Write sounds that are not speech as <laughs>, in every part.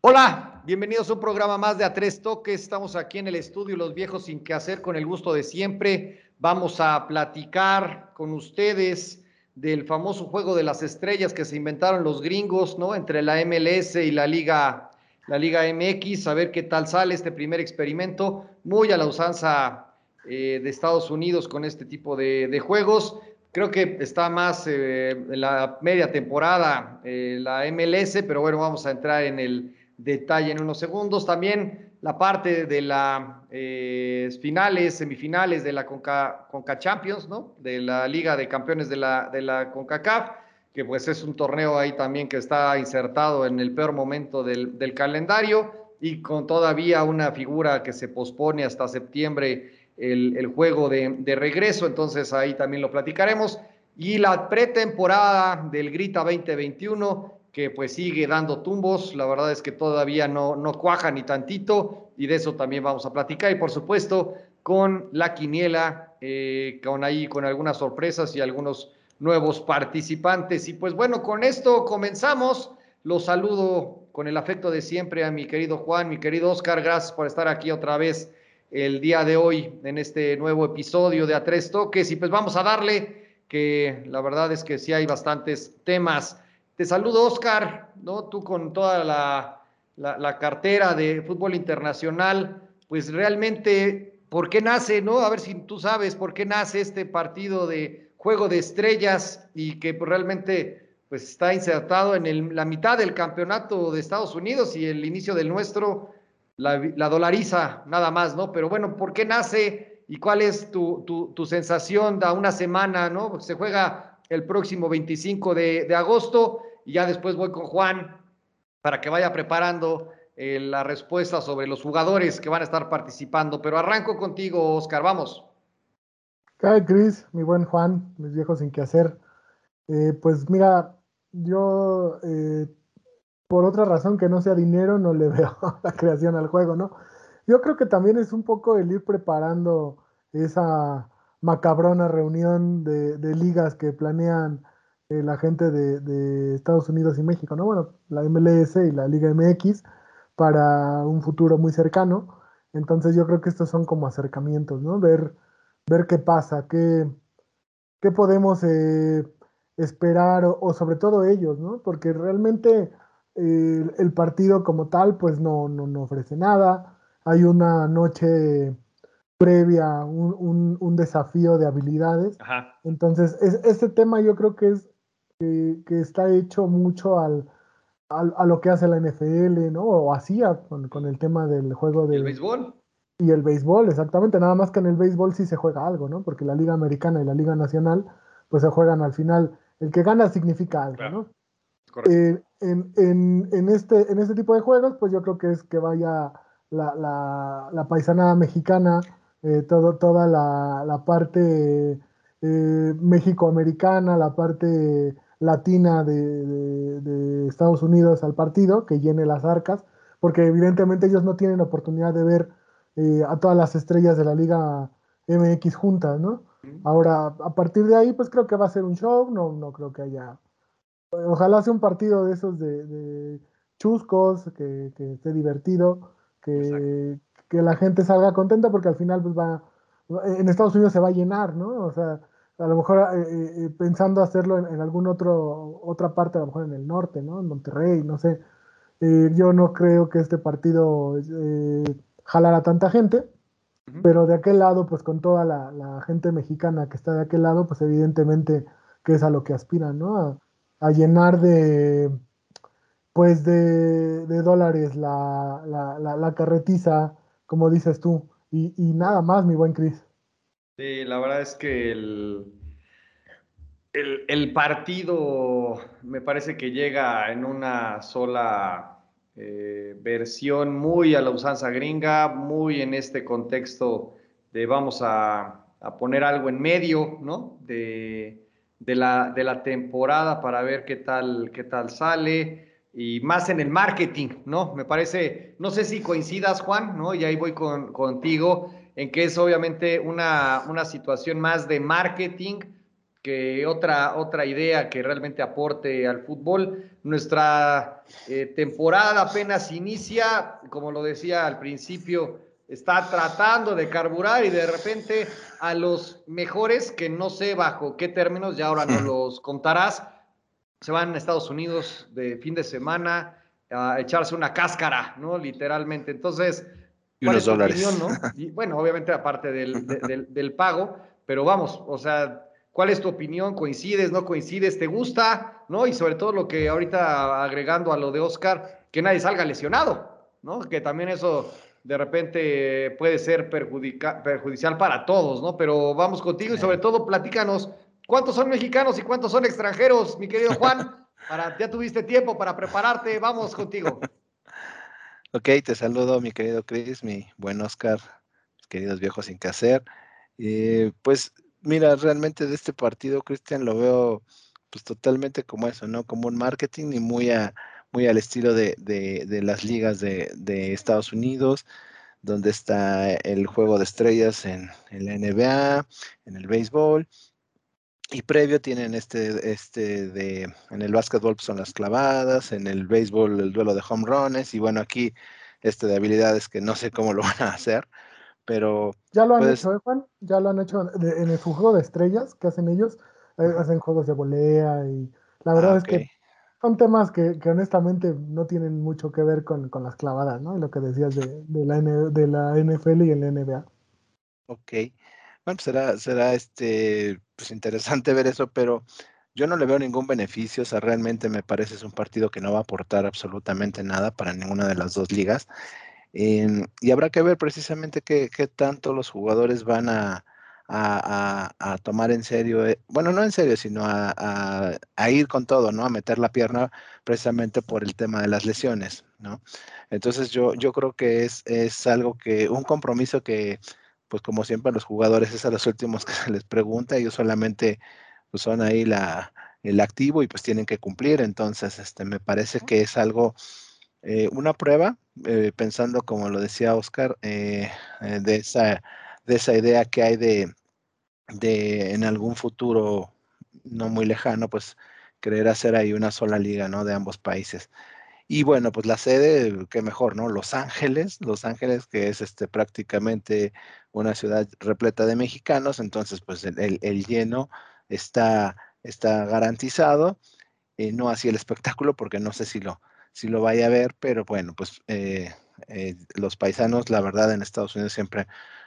Hola, bienvenidos a un programa más de A Tres Toques. Estamos aquí en el estudio Los Viejos Sin Que Hacer con el gusto de siempre. Vamos a platicar con ustedes del famoso juego de las estrellas que se inventaron los gringos, ¿no? Entre la MLS y la Liga, la Liga MX, a ver qué tal sale este primer experimento, muy a la usanza eh, de Estados Unidos con este tipo de, juegos. Creo que está más eh, en la media temporada eh, la MLS, pero bueno, vamos a entrar en el detalle en unos segundos. También la parte de las eh, finales, semifinales de la Conca, Conca, Champions, ¿no? De la Liga de Campeones de la, de la CONCACAF, que pues es un torneo ahí también que está insertado en el peor momento del, calendario y con todavía una figura que se pospone hasta septiembre el, el juego de, de regreso, entonces ahí también lo platicaremos. Y la pretemporada del Grita 2021, que pues sigue dando tumbos. La verdad es que todavía no, no cuaja ni tantito y de eso también vamos a platicar. Y por supuesto con la quiniela, eh, con ahí con algunas sorpresas y algunos nuevos participantes. Y pues bueno, con esto comenzamos. Los saludo con el afecto de siempre a mi querido Juan, mi querido Oscar. Gracias por estar aquí otra vez el día de hoy en este nuevo episodio de A Tres Toques. Y pues vamos a darle que la verdad es que sí hay bastantes temas. Te saludo, Oscar, ¿no? Tú con toda la, cartera de fútbol internacional, pues realmente, ¿por qué nace, no? A ver si tú sabes por qué nace este partido de juego de estrellas y que pues, realmente pues está insertado en la mitad del campeonato de Estados Unidos y el inicio del nuestro, la, dolariza nada más, ¿no? Pero bueno, ¿por qué nace y cuál es tu, tu, sensación da una semana, ¿no? Se juega el próximo 25 de, de agosto y ya después voy con Juan para que vaya preparando eh, la respuesta sobre los jugadores que van a estar participando. Pero arranco contigo, Oscar, vamos. ¿Qué Cris? Mi buen Juan, mis viejos sin qué hacer. Eh, pues mira, yo eh, por otra razón que no sea dinero no le <laughs> veo la creación al juego, ¿no? Yo creo que también es un poco el ir preparando esa macabrona reunión de ligas que planean eh, la gente de, Estados Unidos y México, ¿no? Bueno, la MLS y la Liga MX para un futuro muy cercano. Entonces yo creo que estos son como acercamientos, ¿no? Ver, ver qué pasa, qué, qué podemos eh, esperar o, sobre todo ellos, ¿no? Porque realmente eh, el partido como tal pues no, no, ofrece nada. Hay una noche previa, un, un, desafío de habilidades. Entonces, este tema yo creo que es que, está hecho mucho al, a lo que hace la NFL, ¿no? O hacía con, el tema del juego del béisbol? Y el béisbol, exactamente. Nada más que en el béisbol sí se juega algo, ¿no? Porque la Liga Americana y la Liga Nacional, pues se juegan al final. El que gana significa algo, ¿no? Eh, en, en, en, este, en este tipo de juegos, pues yo creo que es que vaya la, la, la paisanada mexicana, eh, todo, toda la, la parte eh, México-americana, la parte latina de, Estados Unidos al partido, que llene las arcas, porque evidentemente ellos no tienen oportunidad de ver eh, a todas las estrellas de la Liga MX juntas, ¿no? Ahora, a partir de ahí, pues creo que va a ser un show, no, no creo que haya... Ojalá sea un partido de esos de, chuscos, que, esté divertido, que, que, la gente salga contenta, porque al final pues va... En Estados Unidos se va a llenar, ¿no? O sea, a lo mejor eh, eh, eh, pensando hacerlo en, en, algún otro otra parte, a lo mejor en el norte, ¿no? En Monterrey, no sé. yo no creo que este partido jalara tanta gente, pero de aquel lado, pues con toda la, gente mexicana que está de aquel lado, pues evidentemente que es a lo que aspiran, ¿no? A, llenar de, pues de, de dólares la, la, la, carretiza, como dices tú, y, y nada más, mi buen Cris. Sí, la verdad es que el, el, partido me parece que llega en una sola eh, versión muy a la usanza gringa, muy en este contexto de vamos a, poner algo en medio, ¿no? De, la, de la temporada para ver qué tal, qué tal sale. y más en el marketing, ¿no? Me parece, no sé si coincidas, Juan, ¿no? Y ahí voy con, contigo, en que es obviamente una, una situación más de marketing que otra, otra idea que realmente aporte al fútbol. Nuestra eh, temporada apenas inicia, como lo decía al principio, está tratando de carburar y de repente a los mejores, que no sé bajo qué términos, ya ahora no <laughs> los contarás, se van a Estados Unidos de fin de semana a echarse una cáscara, ¿no? Literalmente. Entonces, ¿cuál es tu opinión, no? <laughs> Y bueno, obviamente aparte del, del, pago, pero vamos, o sea, ¿cuál es tu opinión? ¿Coincides, no coincides? ¿Te gusta? ¿No? Y sobre todo lo que ahorita agregando a lo de Oscar, que nadie salga lesionado, ¿no? Que también eso de repente puede ser perjudicial para todos, ¿no? Pero vamos contigo y sobre todo platícanos ¿Cuántos son mexicanos y cuántos son extranjeros, mi querido Juan? Para, ya tuviste tiempo para prepararte, vamos contigo. Ok, te saludo, mi querido Chris, mi buen Oscar, mis queridos viejos sin que hacer. Eh, pues mira, realmente de este partido, Cristian, lo veo pues totalmente como eso, ¿no? Como un marketing y muy, a, muy al estilo de, las ligas de, Estados Unidos, donde está el juego de estrellas en, en la NBA, en el béisbol, y previo tienen este, este de, en el básquetbol pues, son las clavadas, en el béisbol el duelo de home runs, y bueno, aquí este de habilidades que no sé cómo lo <laughs> van a hacer, pero... Ya lo han hecho, ¿eh, Juan? Ya lo han hecho en el juego de estrellas que hacen ellos, eh, hacen juegos de volea y la verdad ah, es que son temas que, que, honestamente no tienen mucho que ver con, con las clavadas, ¿no? Lo que decías de, de, la, de la NFL y el NBA. Ok. Pues, será, será este, pues interesante <laughs> ver eso, pero yo no le veo ningún beneficio. O sea, realmente me parece es un partido que no va a aportar absolutamente nada para ninguna de las dos ligas. Em, y habrá que ver precisamente qué, tanto los jugadores van a, tomar en serio, eh, bueno, no en serio, sino a, ir con todo, ¿no? A meter la pierna precisamente por el tema de las lesiones, ¿no? Entonces yo, yo creo que es, es algo que, un compromiso que pues como siempre los jugadores es a los últimos <laughs> que se les pregunta, ellos solamente pues, son ahí la, el activo y pues tienen que cumplir, entonces este, me parece que es algo, eh, una prueba, eh, pensando como lo decía Oscar, eh, de, esa, de esa idea que hay de, de en algún futuro no muy lejano, pues querer hacer ahí una sola liga, ¿no? De ambos países. Y bueno, pues la sede, qué mejor, ¿no? Los Ángeles, Los Ángeles, que es este prácticamente una ciudad repleta de mexicanos, entonces pues el, lleno está, está garantizado, eh, no así el espectáculo, porque no sé si lo, si lo vaya a ver, pero bueno, pues eh, eh, los paisanos, la verdad, en Estados Unidos siempre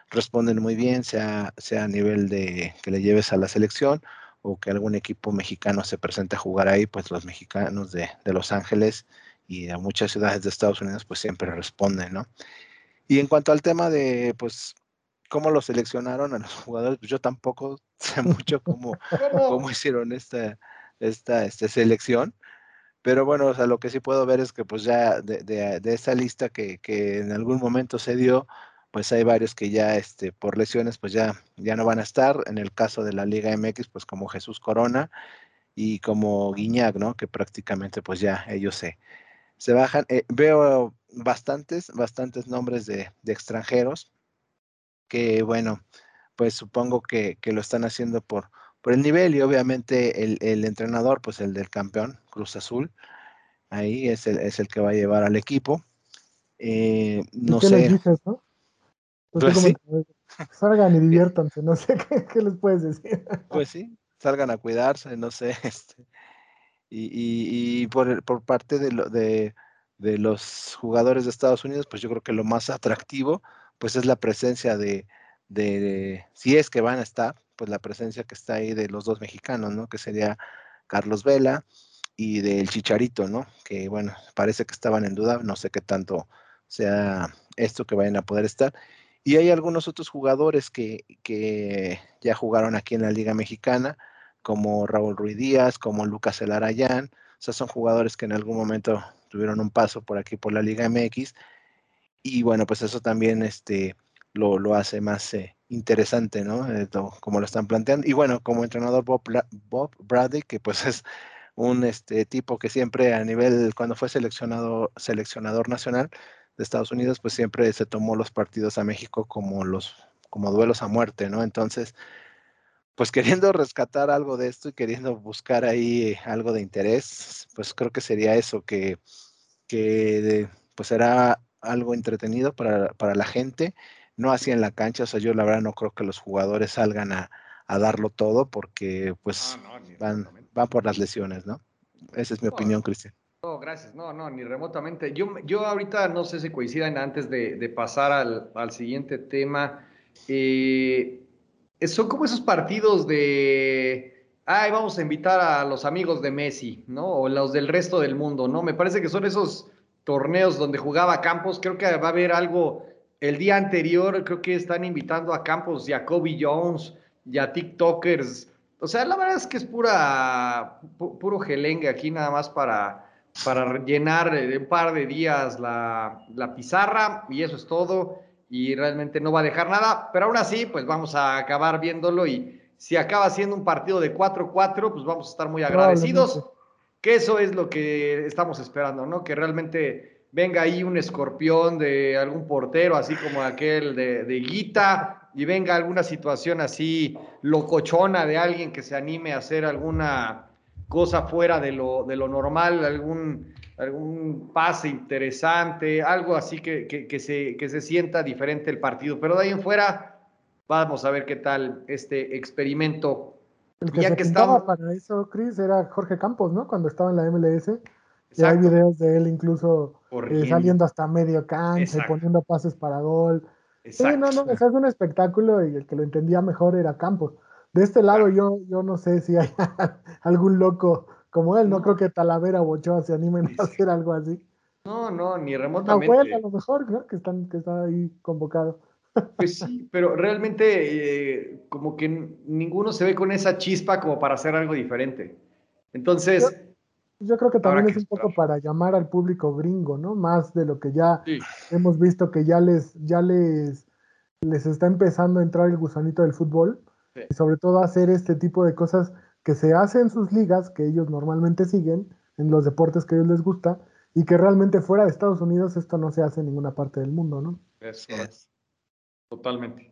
responden muy bien, sea, sea a nivel de que le lleves a la selección o que algún equipo mexicano se presente a jugar ahí, pues los mexicanos de, de Los Ángeles y a muchas ciudades de Estados Unidos pues siempre responden, ¿no? Y en cuanto al tema de pues cómo lo seleccionaron a los jugadores, pues yo tampoco <laughs> sé mucho cómo, <laughs> cómo hicieron esta, esta, esta selección. Pero bueno, o sea, lo que sí puedo ver es que pues ya de, de, esta lista que, que, en algún momento se dio, pues hay varios que ya este, por lesiones pues ya, ya no van a estar. En el caso de la Liga MX, pues como Jesús Corona y como Guiñac, ¿no? Que prácticamente pues ya ellos se, se bajan. Eh, veo bastantes, bastantes nombres de, extranjeros que, bueno, pues supongo que, lo están haciendo por, por el nivel y obviamente el, entrenador, pues el del campeón, Cruz Azul, ahí es el, es el que va a llevar al equipo. Eh, no ¿Qué sé. Les dices, no? Pues sí. Salgan y diviértanse, no sé <laughs> ¿qué, les puedes decir. Pues sí, salgan a cuidarse, no sé, <laughs> este, y, por, por, parte de, lo, de, los jugadores de Estados Unidos, pues yo creo que lo más atractivo, pues es la presencia de, de, si es que van a estar, pues la presencia que está ahí de los dos mexicanos, ¿no? Que sería Carlos Vela y del Chicharito, ¿no? Que bueno, parece que estaban en duda, no sé qué tanto sea esto que vayan a poder estar. Y hay algunos otros jugadores que ya jugaron aquí en la Liga Mexicana, como Raúl Ruiz Díaz, como Lucas Elarayán. O sea, son jugadores que en algún momento tuvieron un paso por aquí por la Liga MX. Y bueno, pues eso también este, lo, lo hace más eh, interesante, ¿no? como lo están planteando. Y bueno, como entrenador Bob, Bob Bradley, que pues <laughs> es un este, tipo que siempre a nivel, cuando fue seleccionado, seleccionador nacional de Estados Unidos, pues siempre se tomó los partidos a México como los como duelos a muerte, ¿no? Entonces, pues queriendo rescatar algo de esto y queriendo buscar ahí algo de interés, pues creo que sería eso, que, que pues será algo entretenido para, para la gente, no así en la cancha, o sea, yo la verdad no creo que los jugadores salgan a, a darlo todo porque pues ah, van, van por las lesiones, ¿no? Esa es mi opinión, Cristian. No, gracias. No, no, ni remotamente. Yo, yo ahorita no sé si coincidan antes de, de pasar al, al, siguiente tema. Eh, son como esos partidos de, ay, vamos a invitar a los amigos de Messi, ¿no? O los del resto del mundo, ¿no? Me parece que son esos torneos donde jugaba Campos. Creo que va a haber algo el día anterior. Creo que están invitando a Campos y a Kobe Jones y a TikTokers. O sea, la verdad es que es pura, puro gelengue aquí nada más para, para llenar un par de días la, la pizarra y eso es todo y realmente no va a dejar nada, pero aún así, pues vamos a acabar viéndolo y si acaba siendo un partido de 4-4, pues vamos a estar muy agradecidos, que eso es lo que estamos esperando, ¿no? Que realmente venga ahí un escorpión de algún portero, así como aquel de, de Guita, y venga alguna situación así locochona de alguien que se anime a hacer alguna cosa fuera de lo, de lo normal, algún algún pase interesante, algo así que, que, se, que se sienta diferente el partido. Pero de ahí en fuera, vamos a ver qué tal este experimento. El que se estaba para eso, Chris, era Jorge Campos, ¿no? Cuando estaba en la MLS. Y hay videos de él incluso eh, saliendo hasta medio cancha, poniendo pases para gol. Sí, no, no, es un espectáculo y el que lo entendía mejor era Campos. De este lado yo, yo no sé si hay <laughs> algún loco como él, no, creo que Talavera o Ochoa se animen a hacer algo así. No, no, ni remotamente. a lo mejor, ¿no? Que, están, que está ahí convocado. Pues sí, pero realmente eh, como que ninguno se ve con esa chispa como para hacer algo diferente. Entonces... Yo, creo que también es un poco para llamar al público gringo, ¿no? Más de lo que ya hemos visto que ya les, ya les, les está empezando a entrar el gusanito del fútbol. Y sobre todo hacer este tipo de cosas que se hace en sus ligas, que ellos normalmente siguen, en los deportes que a ellos les gusta, y que realmente fuera de Estados Unidos esto no se hace en ninguna parte del mundo, ¿no? Eso es. Totalmente.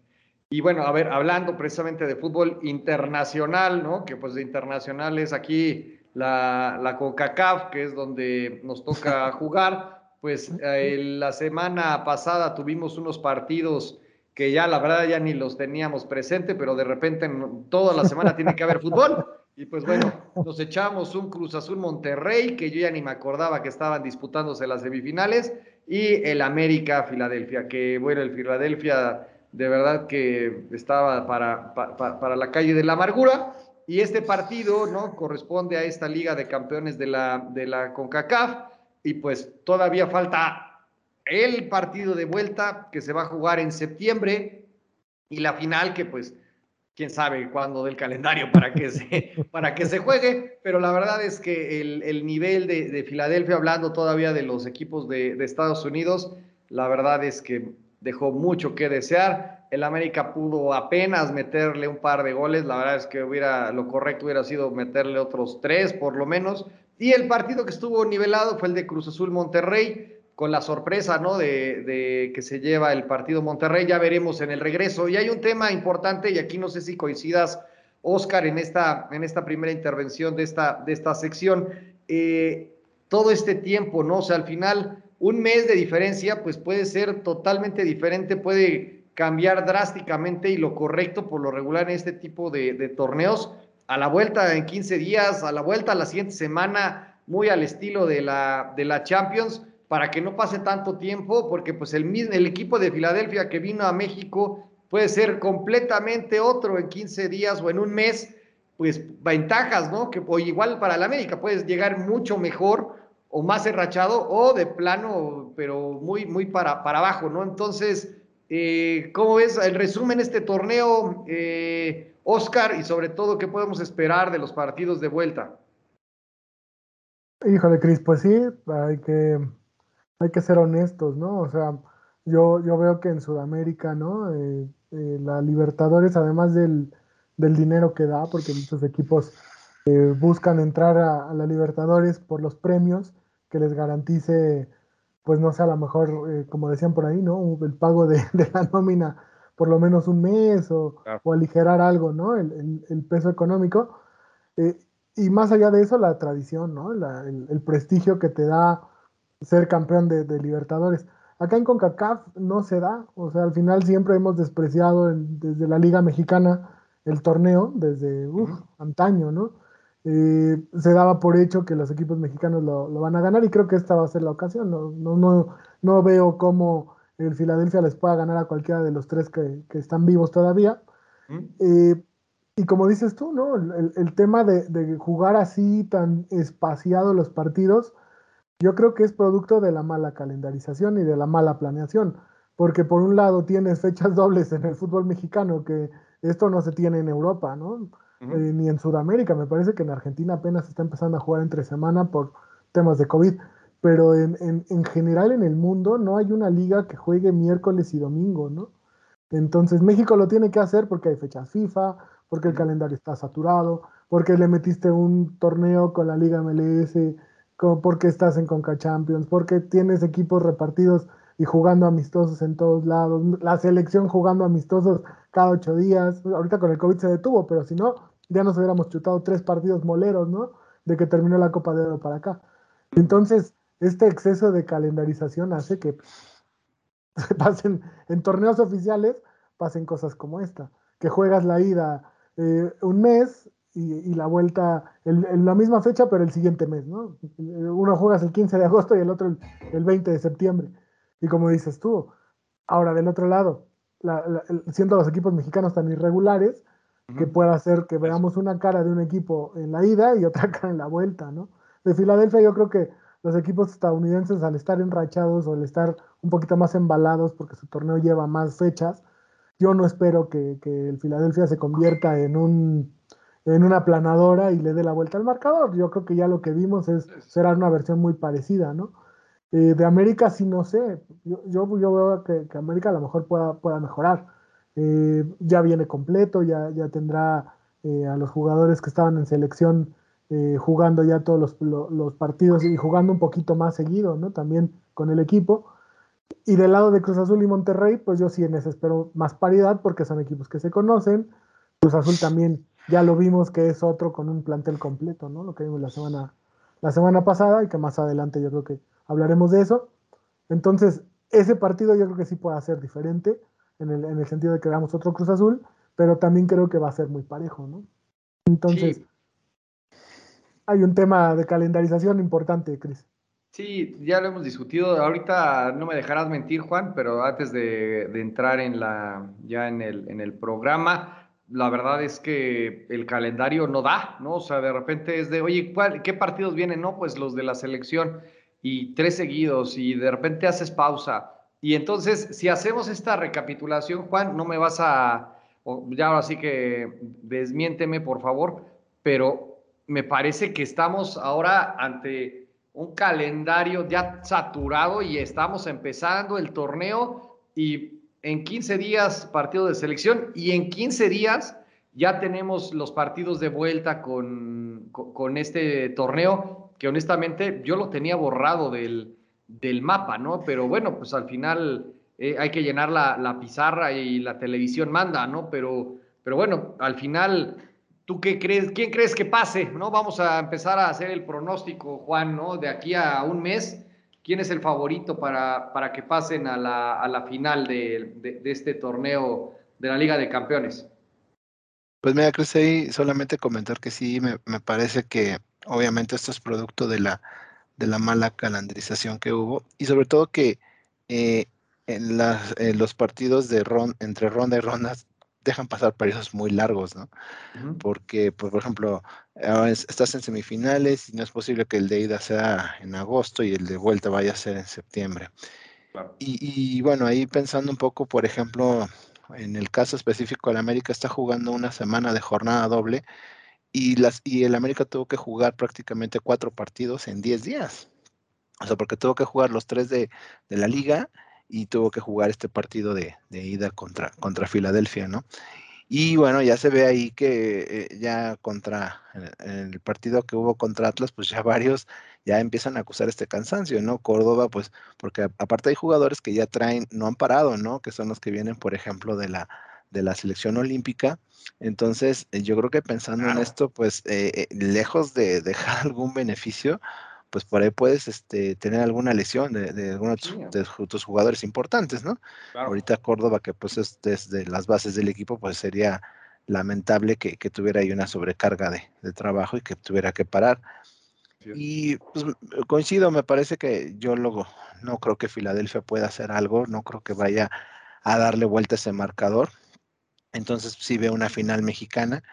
Y bueno, a ver, hablando precisamente de fútbol internacional, ¿no? Que pues de internacional es aquí la, la CONCACAF, que es donde nos toca <laughs> jugar. Pues eh, la semana pasada tuvimos unos partidos que ya la verdad ya ni los teníamos presente, pero de repente toda la semana tiene que haber fútbol. Y pues bueno, nos echamos un Cruz Azul Monterrey, que yo ya ni me acordaba que estaban disputándose las semifinales, y el América Filadelfia, que bueno, el Filadelfia de verdad que estaba para, para, la calle de la amargura. Y este partido, ¿no? Corresponde a esta Liga de Campeones de la, de la CONCACAF. Y pues todavía falta el partido de vuelta que se va a jugar en septiembre y la final que pues quién sabe cuándo del calendario para que se, <laughs> para que se juegue, pero la verdad es que el, nivel de, Filadelfia, hablando todavía de los equipos de, Estados Unidos, la verdad es que dejó mucho que desear. El América pudo apenas meterle un par de goles, la verdad es que hubiera, lo correcto hubiera sido meterle otros tres por lo menos. Y el partido que estuvo nivelado fue el de Cruz Azul Monterrey, con la sorpresa ¿no? de, que se lleva el partido Monterrey. Ya veremos en el regreso. Y hay un tema importante, y aquí no sé si coincidas, Oscar, en esta, en esta primera intervención de esta, de esta sección. Eh, todo este tiempo, ¿no? O sea, al final, un mes de diferencia, pues puede ser totalmente diferente, puede cambiar drásticamente y lo correcto por lo regular en este tipo de, de torneos. A la vuelta en 15 días, a la vuelta a la siguiente semana, muy al estilo de la, de la Champions para que no pase tanto tiempo, porque pues el, el equipo de Filadelfia que vino a México puede ser completamente otro en 15 días o en un mes, pues ventajas, ¿no? Que o igual para el América puedes llegar mucho mejor o más enrachado o de plano, pero muy, muy para, para abajo, ¿no? Entonces, eh, ¿cómo ves el resumen de este torneo, eh, Oscar, y sobre todo qué podemos esperar de los partidos de vuelta? Híjole, Cris, pues sí, hay que hay que ser honestos, ¿no? O sea, yo, yo veo que en Sudamérica, ¿no? Eh, eh, la Libertadores, además del, dinero que da, porque muchos equipos buscan entrar a, la Libertadores por los premios que les garantice, pues no sé, a lo mejor, eh, como decían por ahí, ¿no? El pago <laughs> de, la nómina por lo menos un mes o, aligerar algo, ¿no? El, peso económico. Eh, y más allá de eso, la tradición, ¿no? el, prestigio que te da ser campeón de, Libertadores. Acá en CONCACAF no se da, o sea, al final siempre hemos despreciado desde la Liga Mexicana el torneo, desde antaño, ¿no? Eh, se daba por hecho que los equipos mexicanos lo, van a ganar y creo que esta va a ser la ocasión. No, no, no, no veo cómo el Filadelfia les pueda ganar a cualquiera de los tres que, están vivos todavía. Eh, y como dices tú, ¿no? El, tema de, jugar así tan espaciado los partidos, yo creo que es producto de la mala calendarización y de la mala planeación. Porque por un lado tienes fechas dobles en el fútbol mexicano, que esto no se tiene en Europa, ¿no? Eh, ni en Sudamérica. Me parece que en Argentina apenas está empezando a jugar entre semana por temas de COVID. Pero en, en, general en el mundo no hay una liga que juegue miércoles y domingo, ¿no? Entonces México lo tiene que hacer porque hay fechas FIFA, porque el calendario está saturado, porque le metiste un torneo con la Liga MLS, porque estás en Conca Champions, porque tienes equipos repartidos y jugando amistosos en todos lados, la selección jugando amistosos cada ocho días. Ahorita con el COVID se detuvo, pero si no, ya nos hubiéramos chutado tres partidos moleros, ¿no? De que terminó la Copa de Oro para acá. Entonces, este exceso de calendarización hace que <laughs> pasen en torneos oficiales, pasen cosas como esta, que juegas la ida eh, un mes y, la vuelta en, la misma fecha, pero el siguiente mes, ¿no? Uno juegas el 15 de agosto y el otro el, 20 de septiembre. Y como dices tú, ahora del otro lado, siendo los equipos mexicanos tan irregulares, que pueda hacer que veamos una cara de un equipo en la ida y otra <laughs> cara en la vuelta, ¿no? De Filadelfia yo creo que los equipos estadounidenses al estar enrachados o al estar un poquito más embalados porque su torneo lleva más fechas, yo no espero que, el Filadelfia se convierta en un en una planadora y le dé la vuelta al marcador. Yo creo que ya lo que vimos es será una versión muy parecida, ¿no? Eh, de América sí no sé. Yo, yo, veo que, que, América a lo mejor pueda, pueda mejorar. Eh, ya viene completo, ya, ya tendrá eh, a los jugadores que estaban en selección jugando ya todos los, los, partidos y jugando un poquito más seguido, ¿no? También con el equipo. Y del lado de Cruz Azul y Monterrey, pues yo sí en ese espero más paridad porque son equipos que se conocen. Cruz Azul también ya lo vimos que es otro con un plantel completo, ¿no? Lo que vimos la semana, la semana pasada y que más adelante yo creo que hablaremos de eso. Entonces, ese partido yo creo que sí puede ser diferente en el, sentido de que veamos otro Cruz Azul, pero también creo que va a ser muy parejo, ¿no? Entonces, hay un tema de calendarización importante, Cris. Sí, ya lo hemos discutido. Ahorita no me dejarás mentir, Juan, pero antes de, entrar en la, ya en el, en el programa, la verdad es que el calendario no da, ¿no? O sea, de repente es de, oye, ¿qué partidos vienen? No, pues los de la selección y tres seguidos y de repente haces pausa. Y entonces, si hacemos esta recapitulación, Juan, no me vas a, ya ahora sí que desmiénteme, por favor, pero me parece que estamos ahora ante un calendario ya saturado y estamos empezando el torneo y en 15 días partido de selección y en 15 días ya tenemos los partidos de vuelta con, con, este torneo que honestamente yo lo tenía borrado del, del mapa, ¿no? Pero bueno, pues al final eh, hay que llenar la, la, pizarra y la televisión manda, ¿no? Pero, pero bueno, al final ¿Tú qué crees? ¿Quién crees que pase? ¿No? Vamos a empezar a hacer el pronóstico, Juan, ¿no? De aquí a un mes, ¿quién es el favorito para, para que pasen a la, a la final de, este torneo de la Liga de Campeones? Pues mira, Cris, ahí solamente comentar que sí, me, me, parece que obviamente esto es producto de la, de la mala calendarización que hubo y sobre todo que eh, en, las, en los partidos de ron, entre ronda y rondas dejan pasar periodos muy largos, ¿no? Porque, pues, por ejemplo, estás en semifinales y no es posible que el de ida sea en agosto y el de vuelta vaya a ser en septiembre. Y, bueno, ahí pensando un poco, por ejemplo, en el caso específico, el América está jugando una semana de jornada doble y, las, y el América tuvo que jugar prácticamente cuatro partidos en diez días. O sea, porque tuvo que jugar los tres de, de la liga y tuvo que jugar este partido de, ida contra, contra Filadelfia, ¿no? Y bueno, ya se ve ahí que eh, ya contra el partido que hubo contra Atlas, pues ya <laughs> varios ya empiezan a acusar este cansancio, ¿no? Córdoba, pues, porque aparte hay jugadores que ya traen, no han parado, ¿no? Que son los que vienen, por ejemplo, de la, de la selección olímpica. Entonces, eh, yo creo que pensando en esto, pues, eh, lejos de dejar <laughs> algún beneficio, pues por ahí puedes este, tener alguna lesión de, de algunos de, tus jugadores importantes, ¿no? Ahorita Córdoba, que pues es desde las bases del equipo, pues sería lamentable que, tuviera ahí una sobrecarga de, trabajo y que tuviera que parar. Y pues, coincido, me parece que yo luego no creo que Filadelfia pueda hacer algo, no creo que vaya a darle vuelta a ese marcador. Entonces sí veo una final mexicana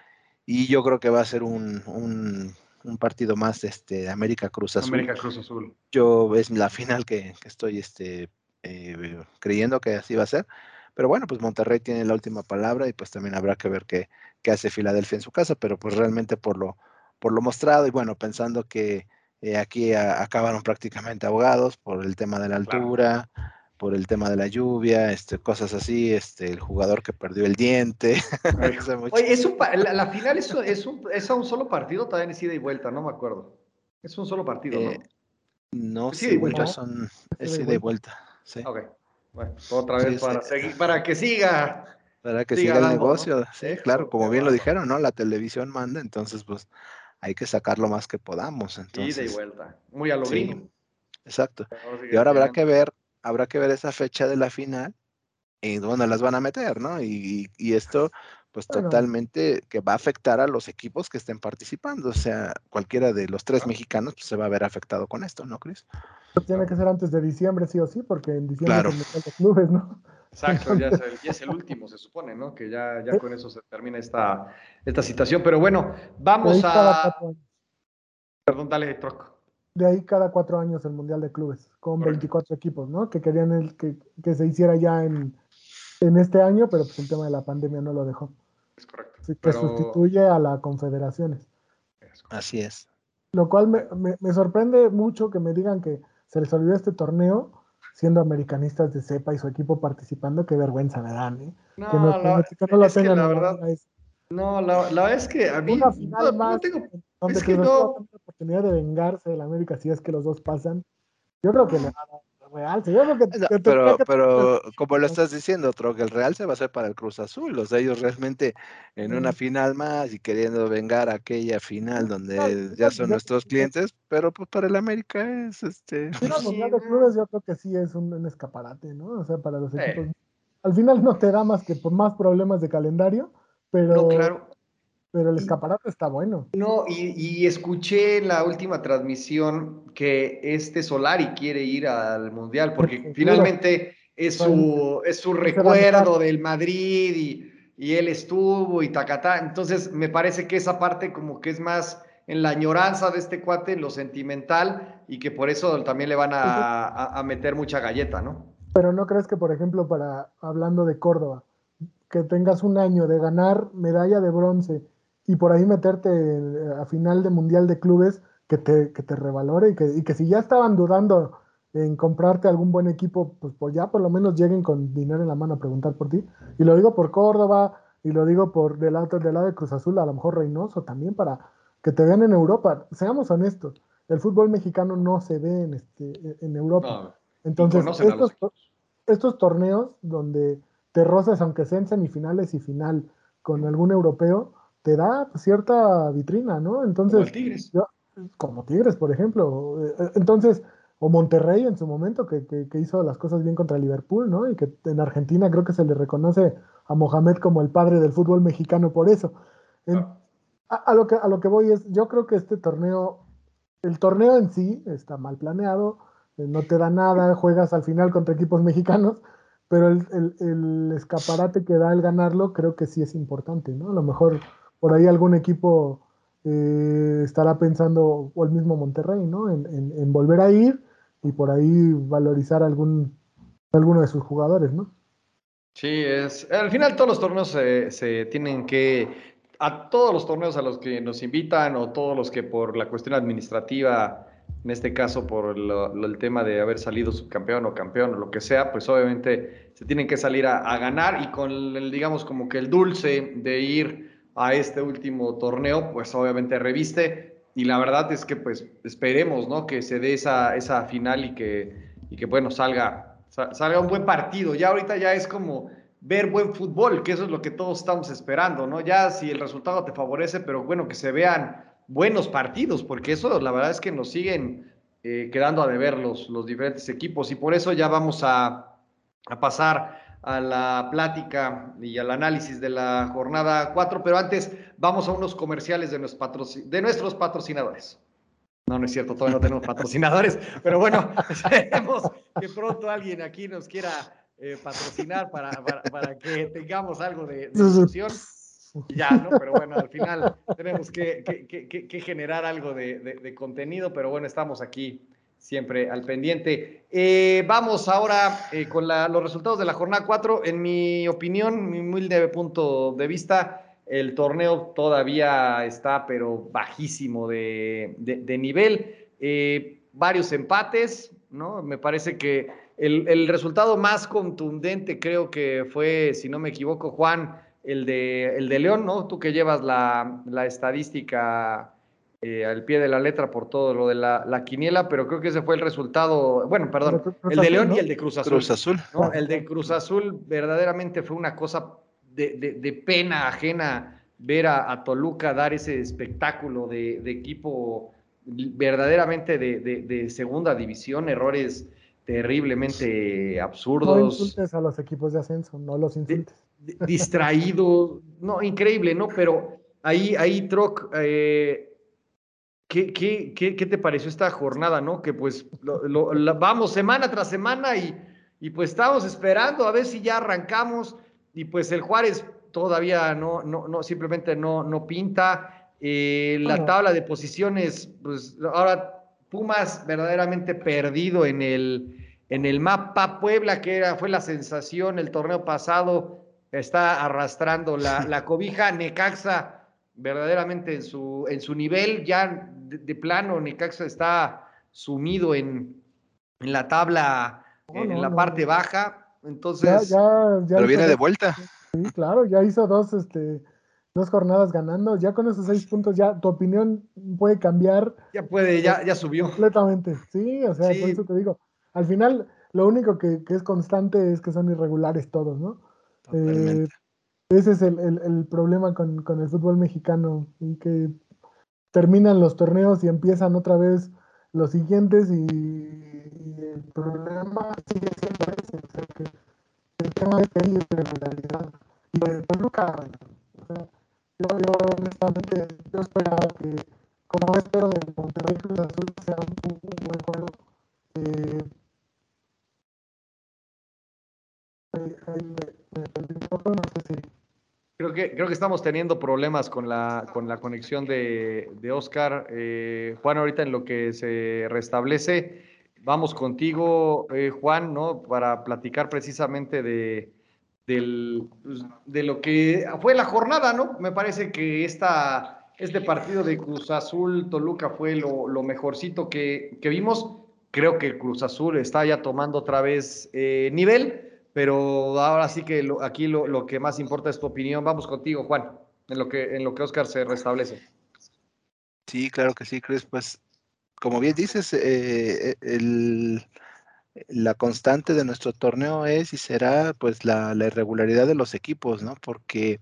y yo creo que va a ser un un partido más este, de América Cruz Azul. América Cruz Azul. Yo es la final que, estoy este, eh, creyendo que así va a ser. Pero bueno, pues Monterrey tiene la última palabra y pues también habrá que ver qué, qué hace Filadelfia en su casa, pero pues realmente por lo, por lo mostrado y bueno, pensando que eh, aquí acabaron prácticamente ahogados por el tema de la altura, por el tema de la lluvia, este, cosas así, este, el jugador que perdió el diente. <laughs> Oye, es un, la, final es, es, un, es a un solo partido, también es ida y vuelta, no me acuerdo. Es un solo partido, ¿no? Eh, no, sí, muchos son, es ida y vuelta. Sí. Ok, bueno, otra vez para, seguir, para que siga. Para que siga, el negocio, sí, claro, como bien lo dijeron, ¿no? La televisión manda, entonces pues hay que sacar lo más que podamos. Entonces, ida y vuelta, muy a lo sí, Exacto. Y ahora habrá que ver habrá que ver esa fecha de la final y dónde las van a meter, ¿no? Y, esto, pues totalmente que va a afectar a los equipos que estén participando. O sea, cualquiera de los tres mexicanos pues, se va a ver afectado con esto, ¿no, Cris? Tiene que ser antes de diciembre, sí o sí, porque en diciembre claro. los clubes, ¿no? Exacto, ya es, el, <laughs> último, se supone, ¿no? Que ya, ya con eso se termina esta, esta situación. Pero bueno, vamos a. Perdón, dale, Troco de ahí cada cuatro años el Mundial de Clubes, con 24 equipos, ¿no? Que querían el, que, que, se hiciera ya en, en, este año, pero pues el tema de la pandemia no lo dejó. Es correcto. que sustituye a las confederaciones. Así es. Lo cual me, me, me, sorprende mucho que me digan que se les olvidó este torneo siendo americanistas de CEPA y su equipo participando. Qué vergüenza me dan, ¿eh? No, que no, la, que no lo tengan. La verdad, no, la, la verdad es que a mí Una final más, tengo, donde es que no. la oportunidad de vengarse del América si es que los dos pasan. Yo creo que le Real, yo creo que, pero, pero como lo estás diciendo, que el Real se va a hacer para el Cruz Azul, los de ellos realmente en una final más y queriendo vengar aquella final donde ya son nuestros clientes, pero pues para el América es este. Sí, Mundial de Clubes yo creo que sí es un, escaparate, ¿no? O sea, para los equipos. Al final no te da más que por más problemas de calendario, pero, claro. Pero el escaparate está bueno. No, y, escuché en la última transmisión que este Solari quiere ir al Mundial, porque finalmente es su, es su recuerdo del Madrid y, y, él estuvo y tacatá. Entonces, me parece que esa parte como que es más en la añoranza de este cuate, en lo sentimental, y que por eso también le van a, a meter mucha galleta, ¿no? Pero no crees que, por ejemplo, para hablando de Córdoba, que tengas un año de ganar medalla de bronce y por ahí meterte a final de Mundial de Clubes, que te, que te revalore y que, y que si ya estaban dudando en comprarte algún buen equipo, pues, pues ya por lo menos lleguen con dinero en la mano a preguntar por ti. Y lo digo por Córdoba, y lo digo por del lado, del lado de Cruz Azul, a lo mejor Reynoso también, para que te vean en Europa. Seamos honestos, el fútbol mexicano no se ve en, este, en Europa. Entonces, estos, estos torneos donde te rozas, aunque sea en semifinales y final, con algún europeo, te da cierta vitrina, ¿no? Entonces, como Tigres. como Tigres, por ejemplo. Eh, entonces, o Monterrey en su momento, que, que, hizo las cosas bien contra Liverpool, ¿no? Y que en Argentina creo que se le reconoce a Mohamed como el padre del fútbol mexicano por eso. Ah. a, lo que, a lo que voy es, yo creo que este torneo, el torneo en sí está mal planeado, eh, no te da nada, <laughs> juegas al final contra equipos mexicanos, pero el, escaparate que da el ganarlo creo que sí es importante, ¿no? A lo mejor por ahí algún equipo eh, estará pensando, o el mismo Monterrey, ¿no? En, volver a ir y por ahí valorizar algún, alguno de sus jugadores, ¿no? Sí, es, al final todos los torneos se, se tienen que, a todos los torneos a los que nos invitan o todos los que por la cuestión administrativa en este caso por el tema de haber salido subcampeón o campeón o lo que sea, pues obviamente se tienen que salir a, ganar y con el, digamos, como que el dulce de ir a este último torneo, pues obviamente reviste y la verdad es que pues esperemos, ¿no? Que se dé esa, esa final y que, y que bueno, salga, salga un buen partido. Ya ahorita ya es como ver buen fútbol, que eso es lo que todos estamos esperando, ¿no? Ya si el resultado te favorece, pero bueno, que se vean buenos partidos, porque eso la verdad es que nos siguen eh, quedando a deber los, los diferentes equipos y por eso ya vamos a, a pasar a la plática y al análisis de la jornada 4, pero antes vamos a unos comerciales de nuestros, de nuestros patrocinadores. No, no es cierto, todavía no tenemos <laughs> patrocinadores, pero bueno, <laughs> esperemos que pronto alguien aquí nos quiera eh, patrocinar para, para, que tengamos algo de, discusión. Ya, ¿no? Pero bueno, al final tenemos que, que, que generar algo de, de, contenido, pero bueno, estamos aquí siempre al pendiente. Eh, vamos ahora eh, con los resultados de la jornada 4. En mi opinión, mi humilde punto de vista, el torneo todavía está, pero bajísimo de, nivel. Eh, varios empates, ¿no? Me parece que el, el, resultado más contundente creo que fue, si no me equivoco, Juan, el de, el de León, ¿no? Tú que llevas la, la estadística eh, al pie de la letra por todo lo de la, quiniela, pero creo que ese fue el resultado, bueno, perdón, el de León y el de Cruz Azul. Cruz Azul. El de Cruz Azul verdaderamente fue una cosa de, pena ajena ver a, Toluca dar ese espectáculo de, equipo verdaderamente de, segunda división, errores terriblemente absurdos. No insultes a los equipos de ascenso, no los insultes. distraídos, no, increíble, ¿no? Pero ahí, ahí Troc, eh, ¿Qué, qué, qué, qué te pareció esta jornada, no? Que pues lo, vamos semana tras semana y, y, pues estamos esperando a ver si ya arrancamos y pues el Juárez todavía no, no, no simplemente no, no pinta. Eh, la tabla de posiciones, pues ahora Pumas verdaderamente perdido en el, en el mapa. Puebla, que era, fue la sensación el torneo pasado, está arrastrando la, la cobija. Necaxa verdaderamente en su, en su nivel, ya de, plano Necaxa está sumido en, en la tabla, en la parte baja, entonces... pero viene de vuelta. Sí, claro, ya hizo dos, este, dos jornadas ganando, ya con esos seis puntos ya tu opinión puede cambiar. Ya puede, ya, ya subió. Completamente, sí, o sea, por eso te digo, al final lo único que, es constante es que son irregulares todos, ¿no? Eh, ese es el, el, problema con, con, el fútbol mexicano, y que terminan los torneos y empiezan otra vez los siguientes y, el problema sigue siendo ese, o sea, que el tema es que hay irregularidad. Y de Toluca, o sea, yo, yo honestamente, yo esperaba que, como espero del Monterrey Cruz Azul, sea un, un buen juego. Eh, Creo que, creo que estamos teniendo problemas con la, con la conexión de, de Oscar. Eh, Juan, ahorita en lo que se restablece, vamos contigo, eh, Juan, ¿no? Para platicar precisamente de, pues, lo que fue la jornada, ¿no? Me parece que esta, este partido de Cruz Azul Toluca fue lo, mejorcito que, vimos. Creo que Cruz Azul está ya tomando otra vez eh, nivel pero ahora sí que aquí lo, que más importa es tu opinión. Vamos contigo, Juan, en lo que, en lo que Oscar se restablece. Sí, claro que sí, Chris. Pues, como bien dices, eh, la constante de nuestro torneo es y será pues la, irregularidad de los equipos, ¿no? Porque,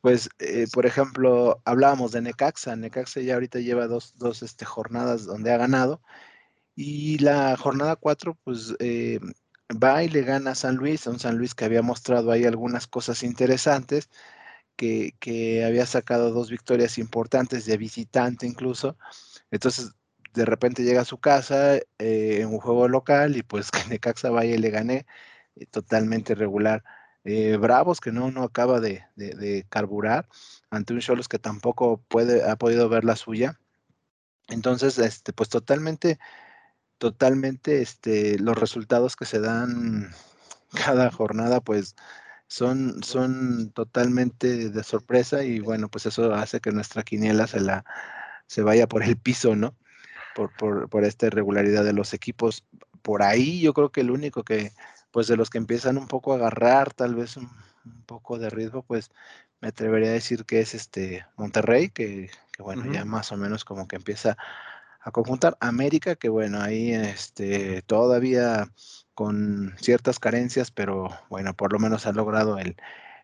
pues, eh, por ejemplo, hablábamos de Necaxa. Necaxa ya ahorita lleva dos, dos este, jornadas donde ha ganado. Y la jornada cuatro, pues, eh, va y le gana a San Luis, a un San Luis que había mostrado ahí algunas cosas interesantes, que, había sacado dos victorias importantes de visitante incluso. Entonces, de repente llega a su casa eh, en un juego local y pues <laughs> que Necaxa vaya y le gané eh, totalmente regular. Eh, Bravos, que no, no acaba de, carburar, ante un Cholos que tampoco puede, ha podido ver la suya. Entonces, este, pues totalmente totalmente este, los resultados que se dan cada jornada, pues son, son totalmente de sorpresa y bueno, pues eso hace que nuestra quiniela se la se vaya por el piso, ¿no? por, por, por, esta irregularidad de los equipos. Por ahí yo creo que el único que, pues de los que empiezan un poco a agarrar tal vez un, poco de ritmo, pues me atrevería a decir que es este Monterrey, que, bueno, ya más o menos como que empieza a conjuntar. América, que bueno, ahí este, todavía con ciertas carencias, pero bueno, por lo menos ha logrado el,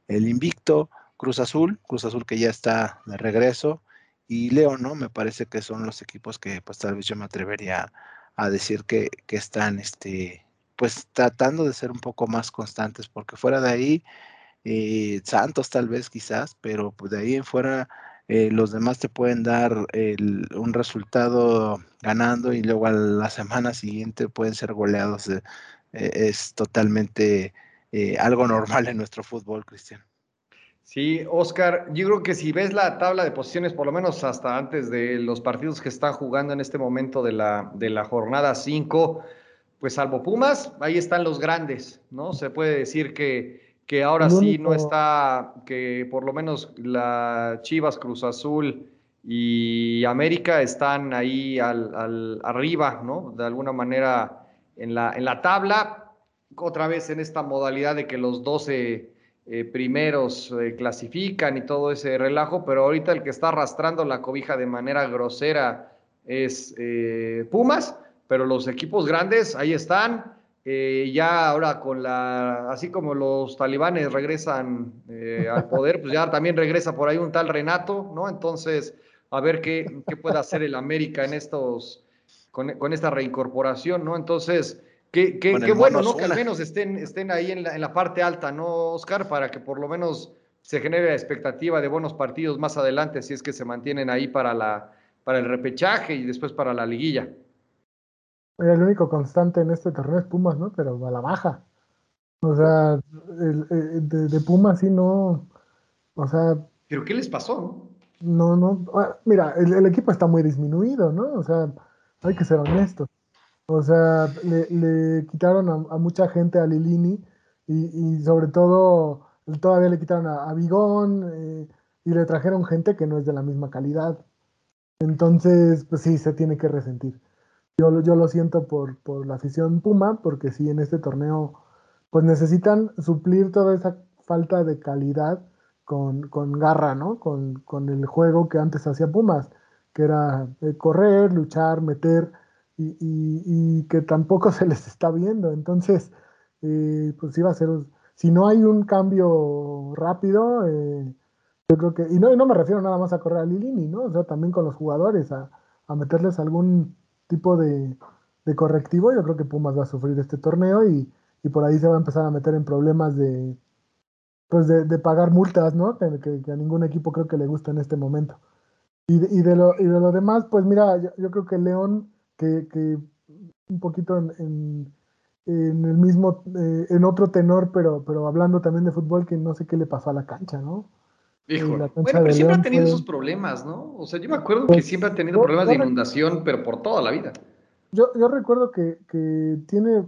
el invicto. Cruz Azul, Cruz Azul que ya está de regreso, y León, ¿no? Me parece que son los equipos que pues tal vez yo me atrevería a decir que, que están este, pues tratando de ser un poco más constantes, porque fuera de ahí, eh, Santos tal vez quizás, pero pues de ahí en fuera eh, los demás te pueden dar un resultado ganando y luego a la semana siguiente pueden ser goleados. Eh, es totalmente algo normal en nuestro fútbol, Cristian. Sí, Oscar, yo creo que si ves la tabla de posiciones, por lo menos hasta antes de los partidos que están jugando en este momento de la, de la jornada 5, pues salvo Pumas, ahí están los grandes, ¿no? Se puede decir que, que ahora sí no está, que por lo menos la Chivas, Cruz Azul y América están ahí al, al, arriba, ¿no? De alguna manera en la, en la tabla, otra vez en esta modalidad de que los 12 eh, primeros eh, clasifican y todo ese relajo, pero ahorita el que está arrastrando la cobija de manera grosera es eh, Pumas, pero los equipos grandes ahí están. Ya ahora con la, así como los talibanes regresan al poder, pues ya también regresa por ahí un tal Renato, ¿no? Entonces, a ver qué, qué puede hacer el América en estos, con, con esta reincorporación, ¿no? Entonces, Qué, bueno, ¿no? Que al menos estén, estén ahí en la, parte alta, ¿no, Oscar? Para que por lo menos se genere la expectativa de buenos partidos más adelante, si es que se mantienen ahí para, la, para el repechaje y después para la liguilla. El único constante en este torneo es Pumas, ¿no? Pero a la baja. O sea, de, Pumas sí no. O sea. ¿Pero qué les pasó? No, no. Ah, mira, el, el equipo está muy disminuido, ¿no? O sea, hay que ser honestos. O sea, le, quitaron a, mucha gente a Lilini y, sobre todo todavía le quitaron a, a Bigón eh, y le trajeron gente que no es de la misma calidad. Entonces, pues sí, se tiene que resentir. Yo, yo lo siento por, por la afición Puma, porque sí, en este torneo, pues necesitan suplir toda esa falta de calidad con, con garra, ¿no? Con, con, el juego que antes hacía Pumas, que era eh, correr, luchar, meter y, y, que tampoco <laughs> se les está viendo. Entonces, eh, pues iba a ser, si no hay un cambio rápido, eh, yo creo que, y no, y no me refiero nada más a correr a Lilini, ¿no? O sea, también con los jugadores, a, a meterles algún tipo de, correctivo, yo creo que Pumas va a sufrir este torneo y, por ahí se va a empezar a meter en problemas de, pues de, de pagar multas, ¿no? Que, que, a ningún equipo creo que le gusta en este momento. Y de, lo, y de lo demás, pues mira, yo, creo que León que, un poquito en, en, el mismo, eh, en otro tenor, pero, pero hablando también de fútbol, que no sé qué le pasó a la cancha, ¿no? Hijo, bueno, pero siempre ha tenido esos problemas, ¿no? O sea, yo me acuerdo que pues, siempre ha tenido problemas de inundación, pero por toda la vida. Yo, yo recuerdo que, que tiene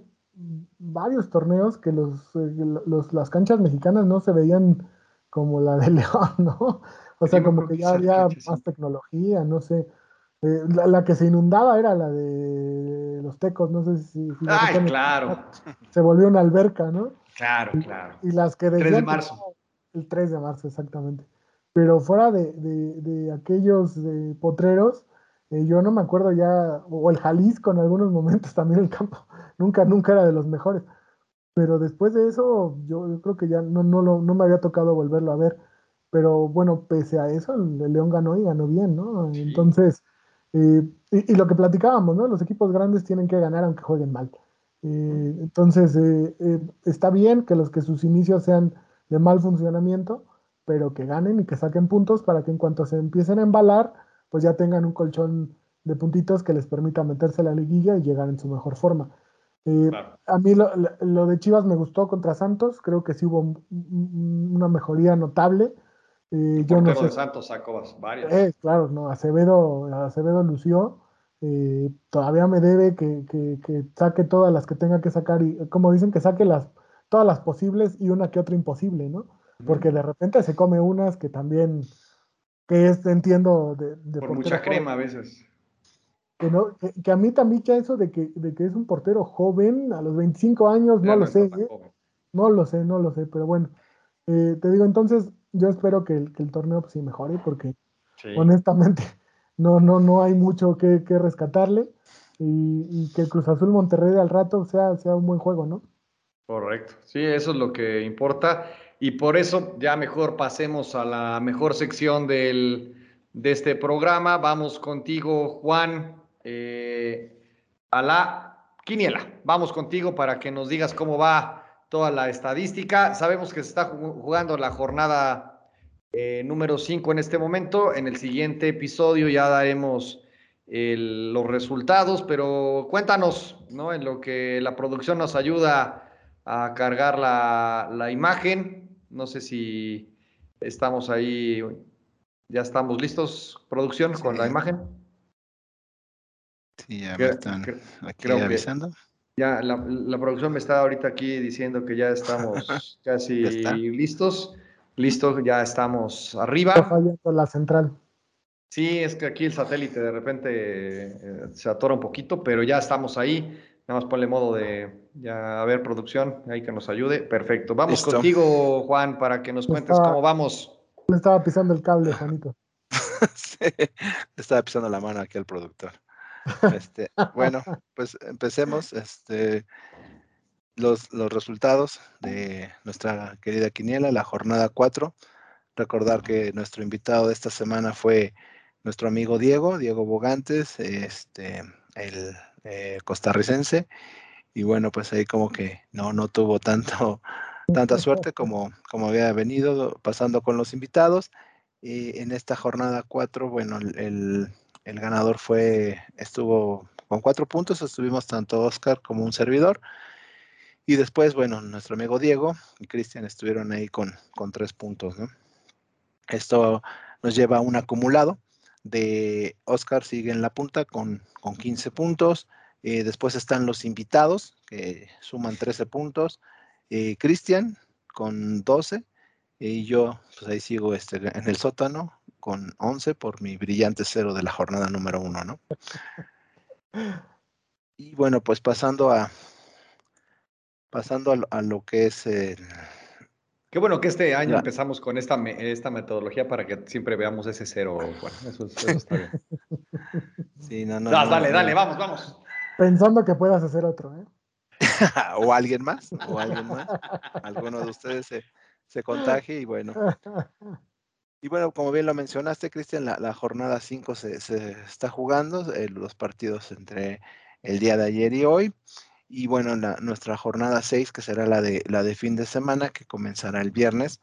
varios torneos que los, eh, los, las canchas mexicanas no se veían como la de <laughs> León, ¿no? O sea, como que ya había más tecnología, no sé. Eh, la, que se inundaba era la de los tecos, no sé si. Ay, claro. Se volvió una alberca, ¿no? Claro, claro. Y, las que El 3 de marzo. El 3 de marzo, exactamente. Pero fuera de, de, aquellos potreros, eh, yo no me acuerdo ya, o el Jalisco en algunos momentos <laughs> también el campo, nunca, nunca era de los mejores. Pero después de eso, yo, creo que ya no, no, no me había tocado volverlo a ver. Pero bueno, pese a eso, el León ganó y ganó bien, ¿no? Entonces, eh, y, lo que platicábamos, ¿no? Los equipos grandes tienen que ganar aunque jueguen mal. Eh, entonces, está bien que los que sus inicios sean de mal funcionamiento, pero que ganen y que saquen puntos para que en cuanto se empiecen a embalar, pues ya tengan un colchón de puntitos que les permita meterse a la liguilla y llegar en su mejor forma. A mí lo, de Chivas me gustó contra Santos, creo que sí hubo una mejoría notable. Eh, yo no sé. de Santos sacó varios. Eh, claro, no, Acevedo, Acevedo lució. Eh, todavía me debe que, que, saque todas las que tenga que sacar y, como dicen, que saque las, todas las posibles y una que otra imposible, ¿no? Porque de repente se come unas que también, que es, entiendo, de, Por mucha crema a veces. que, a mí también ya eso de que, de que es un portero joven a los 25 años, no, lo sé, ¿eh? no lo sé, no lo sé, pero bueno, eh, te digo, entonces yo espero que el, que el torneo pues, sí mejore porque honestamente <laughs> no, no, no hay mucho que, que rescatarle y, y, que el Cruz Azul Monterrey al rato sea, sea un buen juego, ¿no? Correcto, sí, eso es lo que importa y por eso ya mejor pasemos a la mejor sección del, de este programa. Vamos contigo, Juan, eh, a la quiniela. Vamos contigo para que nos digas cómo va toda la estadística. Sabemos que se está jugando la jornada eh, número 5 en este momento. En el siguiente episodio ya daremos los resultados, pero cuéntanos, ¿no? En lo que la producción nos ayuda a cargar la, la imagen. No sé si estamos ahí, ya estamos listos, producción, con la imagen. Sí, ya me están aquí avisando. Ya, la, la, producción me está ahorita aquí diciendo que ya estamos <laughs> casi listos. Listo, ya estamos arriba. Está la central. Sí, es que aquí el satélite de repente eh, se atora un poquito, pero ya estamos ahí. Nada más ponle modo de, ya, a ver, producción, ahí que nos ayude. Perfecto. Vamos contigo, Juan, para que nos cuentes cómo vamos. Le estaba pisando el cable, Juanito. <laughs> sí, le estaba pisando la mano aquí al productor. Este, bueno, pues empecemos. Este, los, los resultados de nuestra querida Quiniela, la jornada 4. Recordar que nuestro invitado de esta semana fue nuestro amigo Diego, Diego Bogantes, este, el eh, costarricense. Y bueno, pues ahí como que no, no tuvo tanto, tanta suerte como, como había venido pasando con los invitados. Y en esta jornada 4, bueno, el, el ganador fue, estuvo con cuatro puntos, estuvimos tanto Oscar como un servidor. Y después, bueno, nuestro amigo Diego y Cristian estuvieron ahí con, con tres puntos, ¿no? Esto nos lleva a un acumulado de Oscar sigue en la punta con, con 15 puntos. Eh, después están los invitados, que suman 13 puntos. Eh, Cristian con 12. Y yo, pues ahí sigo este, en el sótano con 11 por mi brillante cero de la jornada número 1, ¿no? <laughs> Y bueno, pues pasando a pasando a, lo que es el, Qué bueno que este año empezamos con esta, esta metodología para que siempre veamos ese cero. Bueno, eso, está bien. Sí, no, no, dale, dale, vamos, vamos. Pensando que puedas hacer otro, ¿eh? <laughs> o alguien más, o alguien más. Alguno de ustedes se, se contagie y bueno. Y bueno, como bien lo mencionaste, Cristian, la, jornada 5 se, se, está jugando, eh, los partidos entre el día de ayer y hoy. Y bueno, nuestra jornada 6, que será la de, la de fin de semana, que comenzará el viernes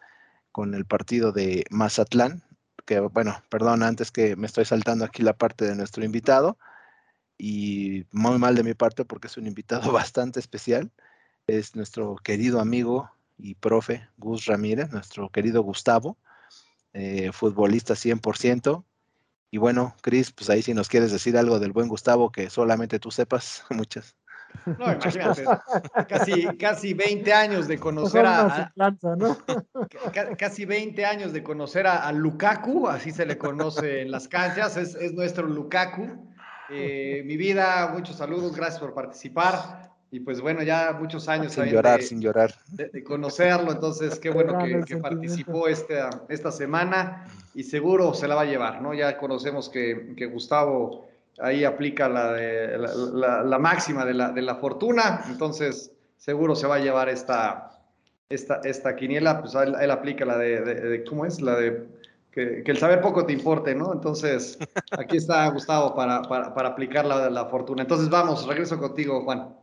con el partido de Mazatlán, que bueno, perdón, antes que me estoy saltando aquí la parte de nuestro invitado, y muy mal de mi parte porque es un invitado <laughs> bastante especial, es nuestro querido amigo y profe Gus Ramírez, nuestro querido Gustavo, eh, futbolista 100%. Y bueno, Cris, pues ahí si nos quieres decir algo del buen Gustavo que solamente tú sepas, <laughs> muchas. No, imagínate, casi, casi 20 años de conocer a, casi 20 años de conocer a, Lukaku, así se le conoce en las canchas, es, es nuestro Lukaku. Eh, mi vida, muchos saludos, gracias por participar. Y pues bueno, ya muchos años. Sin llorar, sin llorar. De, conocerlo, entonces qué bueno que, participó esta, esta semana y seguro se la va a llevar, ¿no? Ya conocemos que, que Gustavo ahí aplica la, de, la, máxima de la, de la, fortuna, entonces seguro se va a llevar esta, esta, esta quiniela, pues él, aplica la de, ¿cómo es? La de que, el saber poco te importe, ¿no? Entonces, aquí está Gustavo para, para, aplicar la, la fortuna. Entonces, vamos, regreso contigo, Juan.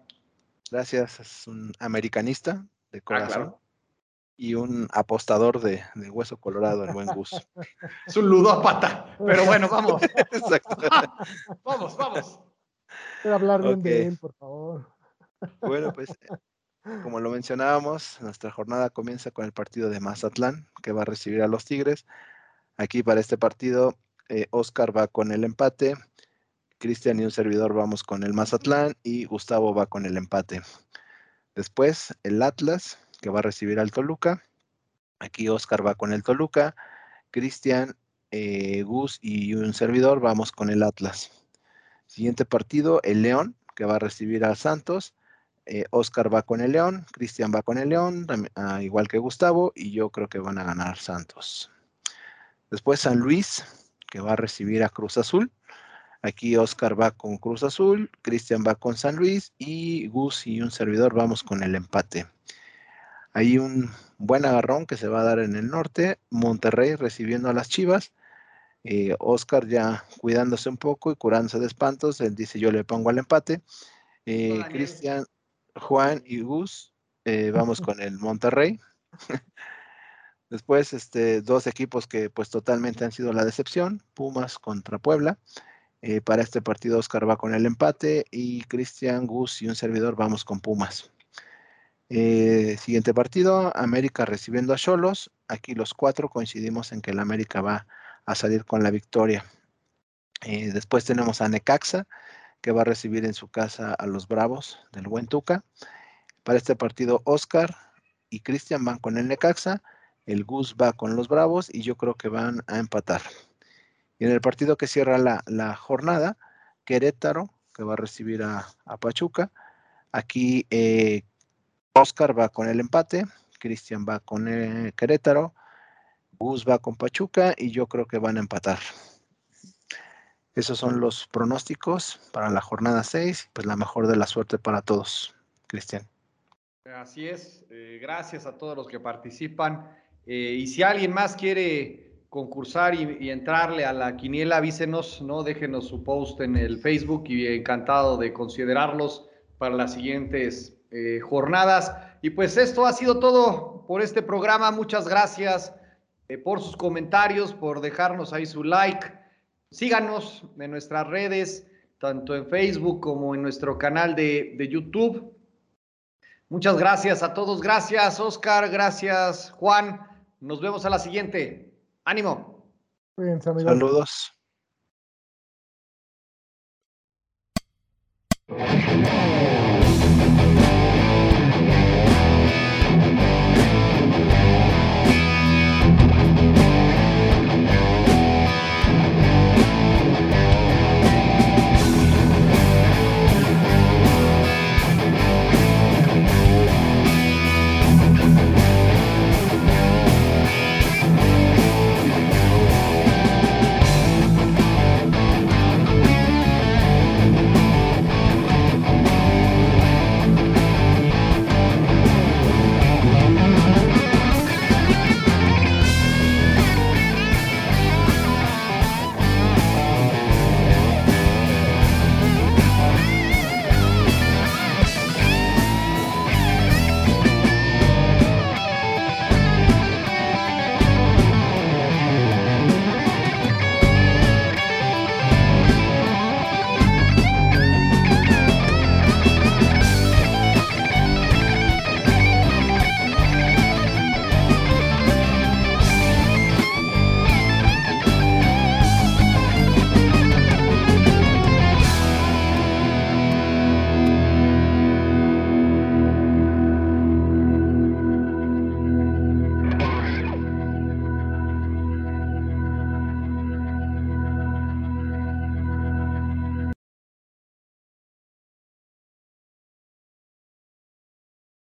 Gracias, es un americanista de ah, corazón y un apostador de, hueso colorado, el buen Gus. <laughs> Es un ludópata, pero bueno, vamos. <laughs> Exacto. <laughs> vamos, vamos. Quiero hablar bien de él, por favor. Bueno, pues como lo mencionábamos, nuestra jornada comienza con el partido de Mazatlán, que va a recibir a los Tigres. Aquí para este partido, eh, Oscar va con el empate, Cristian y un servidor vamos con el Mazatlán y Gustavo va con el empate. Después, el Atlas que va a recibir al Toluca. Aquí Oscar va con el Toluca. Cristian, eh, Gus y un servidor vamos con el Atlas. Siguiente partido, el León, que va a recibir a Santos. Eh, Oscar va con el León, Cristian va con el León, ah, igual que Gustavo, y yo creo que van a ganar Santos. Después San Luis, que va a recibir a Cruz Azul. Aquí Oscar va con Cruz Azul, Cristian va con San Luis y Gus y un servidor vamos con el empate. Hay un buen agarrón que se va a dar en el norte. Monterrey recibiendo a las Chivas. Eh, Oscar ya cuidándose un poco y curándose de espantos. Él dice yo le pongo al empate. Eh, Cristian, Juan y Gus eh, vamos <laughs> con el Monterrey. <laughs> Después, este, dos equipos que pues totalmente han sido la decepción. Pumas contra Puebla. para este partido Oscar va con el empate y Cristian, Gus y un servidor vamos con Pumas. Eh, siguiente partido, América recibiendo a Cholos. Aquí los cuatro coincidimos en que el América va a salir con la victoria. Eh, después tenemos a Necaxa, que va a recibir en su casa a los Bravos del Buen Tuca. Para este partido, Oscar y Cristian van con el Necaxa, el Gus va con los Bravos y yo creo que van a empatar. Y en el partido que cierra la, jornada, Querétaro, que va a recibir a, Pachuca. Aquí eh, Oscar va con el empate, Cristian va con el Querétaro, Gus va con Pachuca y yo creo que van a empatar. Esos son los pronósticos para la jornada 6, pues la mejor de la suerte para todos, Cristian. Así es, eh, gracias a todos los que participan. Eh, y si alguien más quiere concursar y, entrarle a la quiniela, avísenos, ¿no? Déjenos su post en el Facebook y encantado de considerarlos para las siguientes eh, jornadas. Y pues esto ha sido todo por este programa. Muchas gracias eh, por sus comentarios, por dejarnos ahí su like. Síganos en nuestras redes, tanto en Facebook como en nuestro canal de, YouTube. Muchas gracias a todos. Gracias, Oscar. Gracias, Juan. Nos vemos a la siguiente. Ánimo. Saludos.